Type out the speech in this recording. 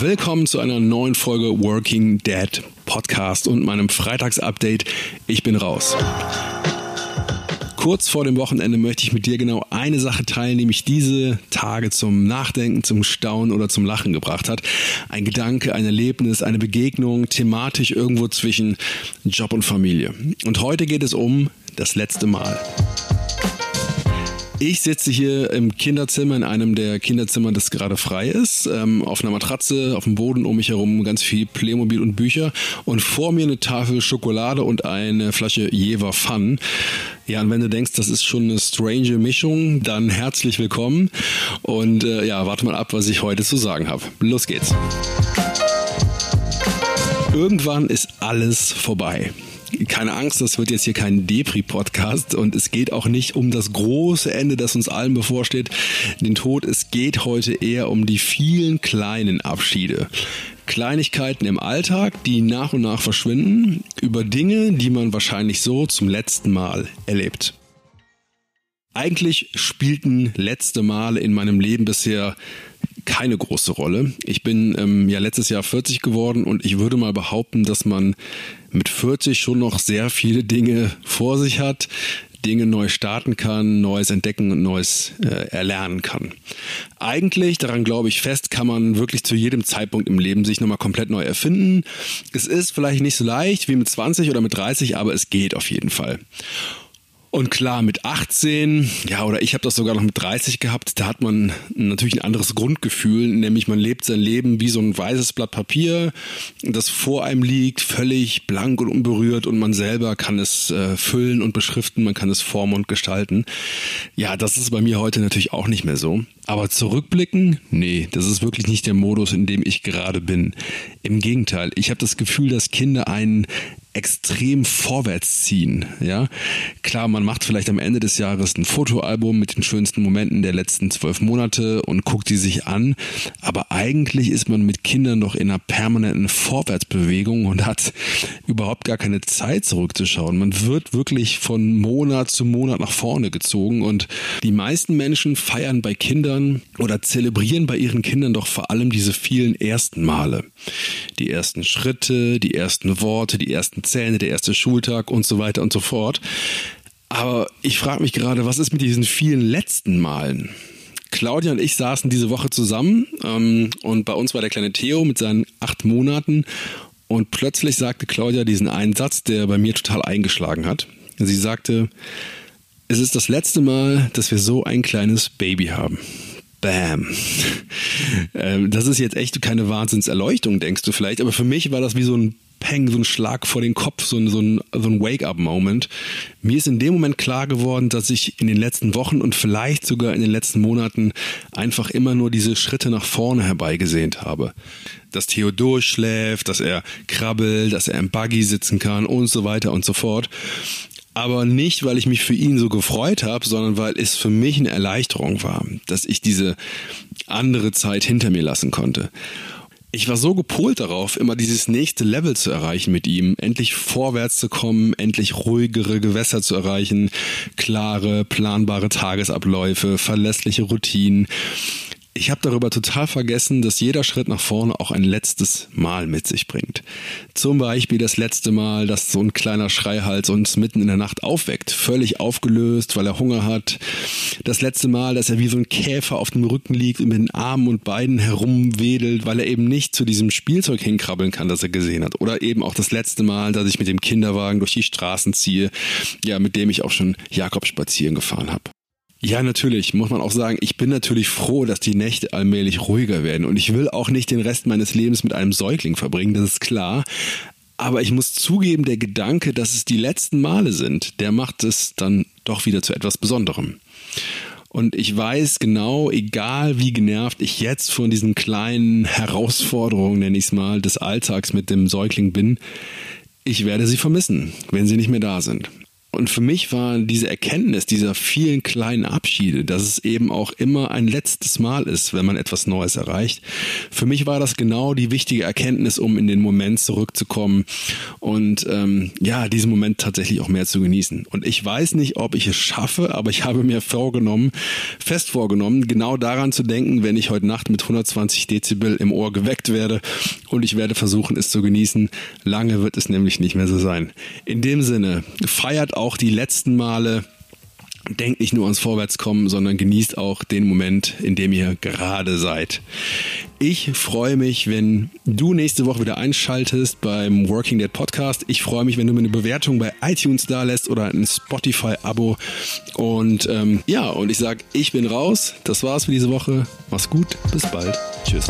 Willkommen zu einer neuen Folge Working Dead Podcast und meinem Freitagsupdate. Ich bin raus. Kurz vor dem Wochenende möchte ich mit dir genau eine Sache teilen, die mich diese Tage zum Nachdenken, zum Staunen oder zum Lachen gebracht hat. Ein Gedanke, ein Erlebnis, eine Begegnung, thematisch irgendwo zwischen Job und Familie. Und heute geht es um das letzte Mal. Ich sitze hier im Kinderzimmer, in einem der Kinderzimmer, das gerade frei ist, ähm, auf einer Matratze, auf dem Boden um mich herum ganz viel Playmobil und Bücher und vor mir eine Tafel Schokolade und eine Flasche Jever Fun. Ja, und wenn du denkst, das ist schon eine strange Mischung, dann herzlich willkommen und äh, ja, warte mal ab, was ich heute zu sagen habe. Los geht's. Irgendwann ist alles vorbei keine Angst, das wird jetzt hier kein Depri-Podcast und es geht auch nicht um das große Ende, das uns allen bevorsteht, den Tod. Es geht heute eher um die vielen kleinen Abschiede. Kleinigkeiten im Alltag, die nach und nach verschwinden, über Dinge, die man wahrscheinlich so zum letzten Mal erlebt. Eigentlich spielten letzte Male in meinem Leben bisher keine große Rolle. Ich bin ähm, ja letztes Jahr 40 geworden und ich würde mal behaupten, dass man mit 40 schon noch sehr viele Dinge vor sich hat, Dinge neu starten kann, Neues entdecken und Neues äh, erlernen kann. Eigentlich, daran glaube ich fest, kann man wirklich zu jedem Zeitpunkt im Leben sich nochmal komplett neu erfinden. Es ist vielleicht nicht so leicht wie mit 20 oder mit 30, aber es geht auf jeden Fall. Und klar, mit 18, ja, oder ich habe das sogar noch mit 30 gehabt, da hat man natürlich ein anderes Grundgefühl, nämlich man lebt sein Leben wie so ein weißes Blatt Papier, das vor einem liegt, völlig blank und unberührt und man selber kann es äh, füllen und beschriften, man kann es formen und gestalten. Ja, das ist bei mir heute natürlich auch nicht mehr so. Aber zurückblicken? Nee, das ist wirklich nicht der Modus, in dem ich gerade bin. Im Gegenteil, ich habe das Gefühl, dass Kinder einen extrem vorwärts ziehen. Ja, klar, man macht vielleicht am Ende des Jahres ein Fotoalbum mit den schönsten Momenten der letzten zwölf Monate und guckt die sich an. Aber eigentlich ist man mit Kindern doch in einer permanenten Vorwärtsbewegung und hat überhaupt gar keine Zeit zurückzuschauen. Man wird wirklich von Monat zu Monat nach vorne gezogen und die meisten Menschen feiern bei Kindern oder zelebrieren bei ihren Kindern doch vor allem diese vielen ersten Male. Die ersten Schritte, die ersten Worte, die ersten Zähne, der erste Schultag und so weiter und so fort. Aber ich frage mich gerade, was ist mit diesen vielen letzten Malen? Claudia und ich saßen diese Woche zusammen ähm, und bei uns war der kleine Theo mit seinen acht Monaten und plötzlich sagte Claudia diesen einen Satz, der bei mir total eingeschlagen hat. Sie sagte, es ist das letzte Mal, dass wir so ein kleines Baby haben. Bam. Ähm, das ist jetzt echt keine Wahnsinnserleuchtung, denkst du vielleicht, aber für mich war das wie so ein Peng, so ein Schlag vor den Kopf, so ein, so ein, so ein Wake-up-Moment. Mir ist in dem Moment klar geworden, dass ich in den letzten Wochen und vielleicht sogar in den letzten Monaten einfach immer nur diese Schritte nach vorne herbeigesehnt habe. Dass Theodor schläft, dass er krabbelt, dass er im Buggy sitzen kann und so weiter und so fort aber nicht, weil ich mich für ihn so gefreut habe, sondern weil es für mich eine Erleichterung war, dass ich diese andere Zeit hinter mir lassen konnte ich war so gepolt darauf, immer dieses nächste Level zu erreichen mit ihm, endlich vorwärts zu kommen, endlich ruhigere Gewässer zu erreichen, klare, planbare Tagesabläufe, verlässliche Routinen ich habe darüber total vergessen, dass jeder Schritt nach vorne auch ein letztes Mal mit sich bringt. Zum Beispiel das letzte Mal, dass so ein kleiner Schreihals uns mitten in der Nacht aufweckt, völlig aufgelöst, weil er Hunger hat. Das letzte Mal, dass er wie so ein Käfer auf dem Rücken liegt und mit den Armen und Beinen herumwedelt, weil er eben nicht zu diesem Spielzeug hinkrabbeln kann, das er gesehen hat. Oder eben auch das letzte Mal, dass ich mit dem Kinderwagen durch die Straßen ziehe, ja, mit dem ich auch schon Jakob spazieren gefahren habe. Ja, natürlich, muss man auch sagen, ich bin natürlich froh, dass die Nächte allmählich ruhiger werden und ich will auch nicht den Rest meines Lebens mit einem Säugling verbringen, das ist klar. Aber ich muss zugeben, der Gedanke, dass es die letzten Male sind, der macht es dann doch wieder zu etwas Besonderem. Und ich weiß genau, egal wie genervt ich jetzt von diesen kleinen Herausforderungen, nenne ich es mal, des Alltags mit dem Säugling bin, ich werde sie vermissen, wenn sie nicht mehr da sind. Und für mich war diese Erkenntnis dieser vielen kleinen Abschiede, dass es eben auch immer ein letztes Mal ist, wenn man etwas Neues erreicht. Für mich war das genau die wichtige Erkenntnis, um in den Moment zurückzukommen und ähm, ja, diesen Moment tatsächlich auch mehr zu genießen. Und ich weiß nicht, ob ich es schaffe, aber ich habe mir vorgenommen, fest vorgenommen, genau daran zu denken, wenn ich heute Nacht mit 120 Dezibel im Ohr geweckt werde und ich werde versuchen, es zu genießen. Lange wird es nämlich nicht mehr so sein. In dem Sinne, feiert auch die letzten Male denkt nicht nur ans Vorwärtskommen, sondern genießt auch den Moment, in dem ihr gerade seid. Ich freue mich, wenn du nächste Woche wieder einschaltest beim Working Dead Podcast. Ich freue mich, wenn du mir eine Bewertung bei iTunes da lässt oder ein Spotify-Abo. Und ähm, ja, und ich sage, ich bin raus. Das war's für diese Woche. Mach's gut. Bis bald. Tschüss.